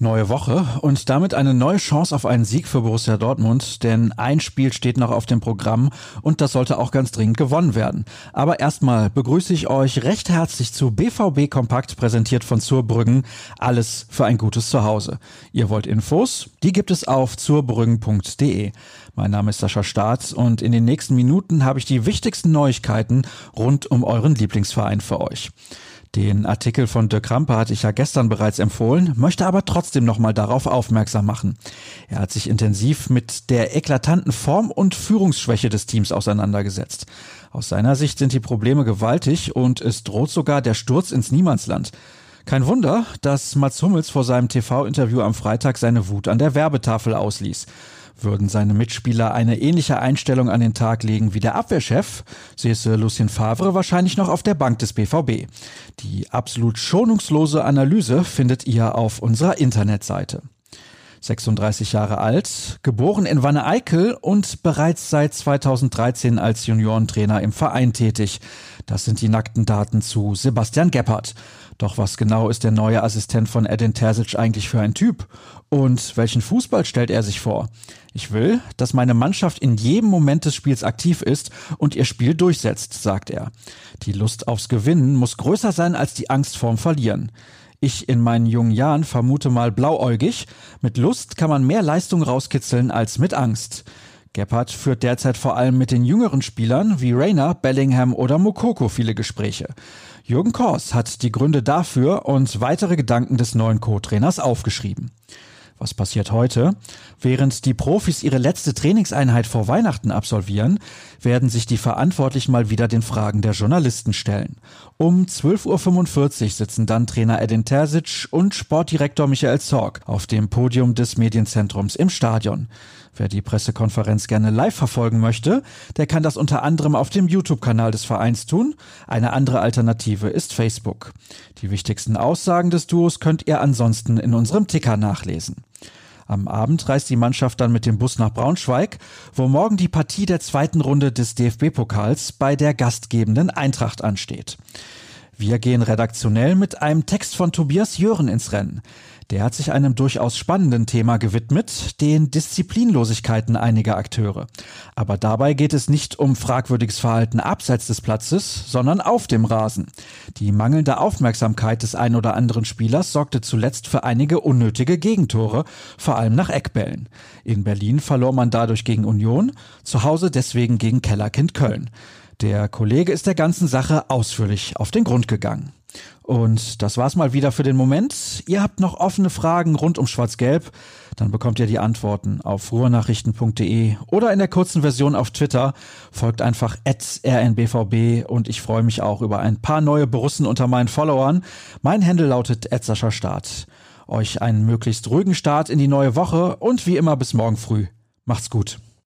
Neue Woche und damit eine neue Chance auf einen Sieg für Borussia Dortmund, denn ein Spiel steht noch auf dem Programm und das sollte auch ganz dringend gewonnen werden. Aber erstmal begrüße ich euch recht herzlich zu BVB Kompakt präsentiert von Zurbrüggen. Alles für ein gutes Zuhause. Ihr wollt Infos? Die gibt es auf zurbrüggen.de. Mein Name ist Sascha Staats und in den nächsten Minuten habe ich die wichtigsten Neuigkeiten rund um euren Lieblingsverein für euch. Den Artikel von Dirk Krampe hatte ich ja gestern bereits empfohlen, möchte aber trotzdem nochmal darauf aufmerksam machen. Er hat sich intensiv mit der eklatanten Form und Führungsschwäche des Teams auseinandergesetzt. Aus seiner Sicht sind die Probleme gewaltig und es droht sogar der Sturz ins Niemandsland. Kein Wunder, dass Mats Hummels vor seinem TV-Interview am Freitag seine Wut an der Werbetafel ausließ. Würden seine Mitspieler eine ähnliche Einstellung an den Tag legen wie der Abwehrchef, säße Lucien Favre wahrscheinlich noch auf der Bank des BVB. Die absolut schonungslose Analyse findet ihr auf unserer Internetseite. 36 Jahre alt, geboren in Wanne-Eickel und bereits seit 2013 als Juniorentrainer im Verein tätig. Das sind die nackten Daten zu Sebastian Gebhardt. Doch was genau ist der neue Assistent von Edin Terzic eigentlich für ein Typ? Und welchen Fußball stellt er sich vor? Ich will, dass meine Mannschaft in jedem Moment des Spiels aktiv ist und ihr Spiel durchsetzt, sagt er. Die Lust aufs Gewinnen muss größer sein als die Angst vorm Verlieren. Ich in meinen jungen Jahren vermute mal blauäugig. Mit Lust kann man mehr Leistung rauskitzeln als mit Angst. Gebhardt führt derzeit vor allem mit den jüngeren Spielern wie Rayner, Bellingham oder Mokoko viele Gespräche. Jürgen Kors hat die Gründe dafür und weitere Gedanken des neuen Co-Trainers aufgeschrieben. Was passiert heute? Während die Profis ihre letzte Trainingseinheit vor Weihnachten absolvieren, werden sich die Verantwortlichen mal wieder den Fragen der Journalisten stellen. Um 12.45 Uhr sitzen dann Trainer Edin Terzic und Sportdirektor Michael Zorg auf dem Podium des Medienzentrums im Stadion. Wer die Pressekonferenz gerne live verfolgen möchte, der kann das unter anderem auf dem YouTube-Kanal des Vereins tun. Eine andere Alternative ist Facebook. Die wichtigsten Aussagen des Duos könnt ihr ansonsten in unserem Ticker nachlesen. Am Abend reist die Mannschaft dann mit dem Bus nach Braunschweig, wo morgen die Partie der zweiten Runde des DFB-Pokals bei der gastgebenden Eintracht ansteht. Wir gehen redaktionell mit einem Text von Tobias Jören ins Rennen. Der hat sich einem durchaus spannenden Thema gewidmet, den Disziplinlosigkeiten einiger Akteure. Aber dabei geht es nicht um fragwürdiges Verhalten abseits des Platzes, sondern auf dem Rasen. Die mangelnde Aufmerksamkeit des ein oder anderen Spielers sorgte zuletzt für einige unnötige Gegentore, vor allem nach Eckbällen. In Berlin verlor man dadurch gegen Union, zu Hause deswegen gegen Kellerkind Köln. Der Kollege ist der ganzen Sache ausführlich auf den Grund gegangen. Und das war's mal wieder für den Moment. Ihr habt noch offene Fragen rund um Schwarz-Gelb, dann bekommt ihr die Antworten auf ruhrnachrichten.de oder in der kurzen Version auf Twitter. Folgt einfach rnbvb und ich freue mich auch über ein paar neue Borussen unter meinen Followern. Mein Handle lautet Start. Euch einen möglichst ruhigen Start in die neue Woche und wie immer bis morgen früh. Macht's gut.